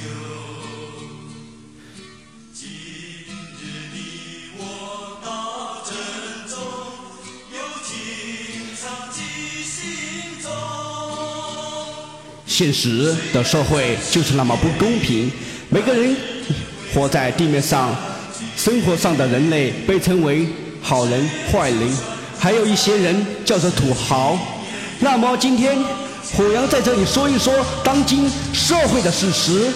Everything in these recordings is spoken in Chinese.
今日我，现实的社会就是那么不公平。每个人活在地面上，生活上的人类被称为好人、坏人，还有一些人叫做土豪。那么今天。虎阳在这里说一说当今社会的事实。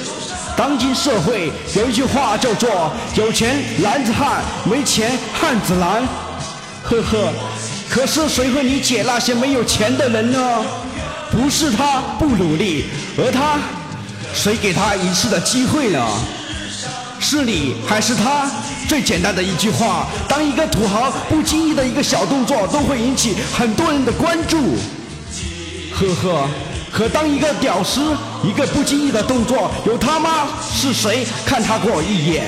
当今社会有一句话叫做“有钱男子汉，没钱汉子难”，呵呵。可是谁会理解那些没有钱的人呢？不是他不努力，而他，谁给他一次的机会呢？是你还是他？最简单的一句话：当一个土豪不经意的一个小动作，都会引起很多人的关注。呵呵，可当一个屌丝一个不经意的动作，有他妈是谁看他过一眼？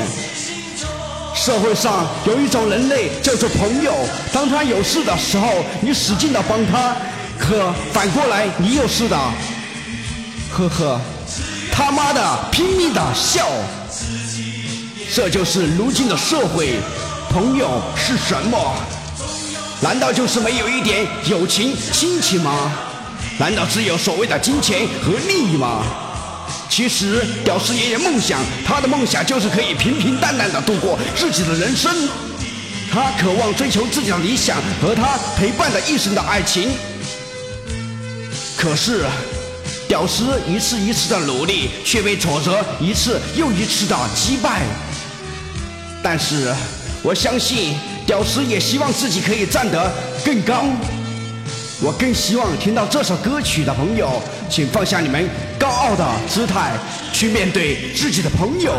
社会上有一种人类叫做朋友，当他有事的时候，你使劲的帮他。可反过来，你有事的，呵呵，他妈的拼命的笑，这就是如今的社会。朋友是什么？难道就是没有一点友情、亲情吗？难道只有所谓的金钱和利益吗？其实，屌丝也有梦想，他的梦想就是可以平平淡淡的度过自己的人生。他渴望追求自己的理想和他陪伴的一生的爱情。可是，屌丝一次一次的努力，却被挫折一次又一次的击败。但是，我相信，屌丝也希望自己可以站得更高。我更希望听到这首歌曲的朋友，请放下你们高傲的姿态，去面对自己的朋友。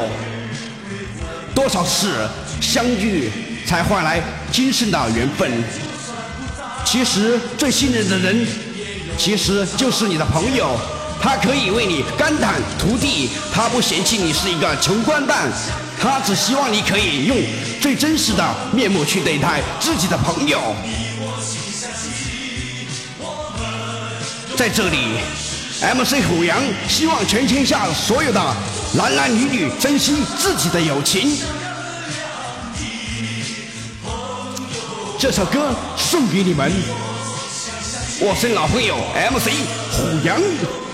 多少次相遇，才换来今生的缘分？其实，最信任的人。其实就是你的朋友，他可以为你肝胆涂地，他不嫌弃你是一个穷光蛋，他只希望你可以用最真实的面目去对待自己的朋友。在这里，MC 虎阳希望全天下所有的男男女女珍惜自己的友情。这首歌送给你们。我是老朋友 MC 虎阳。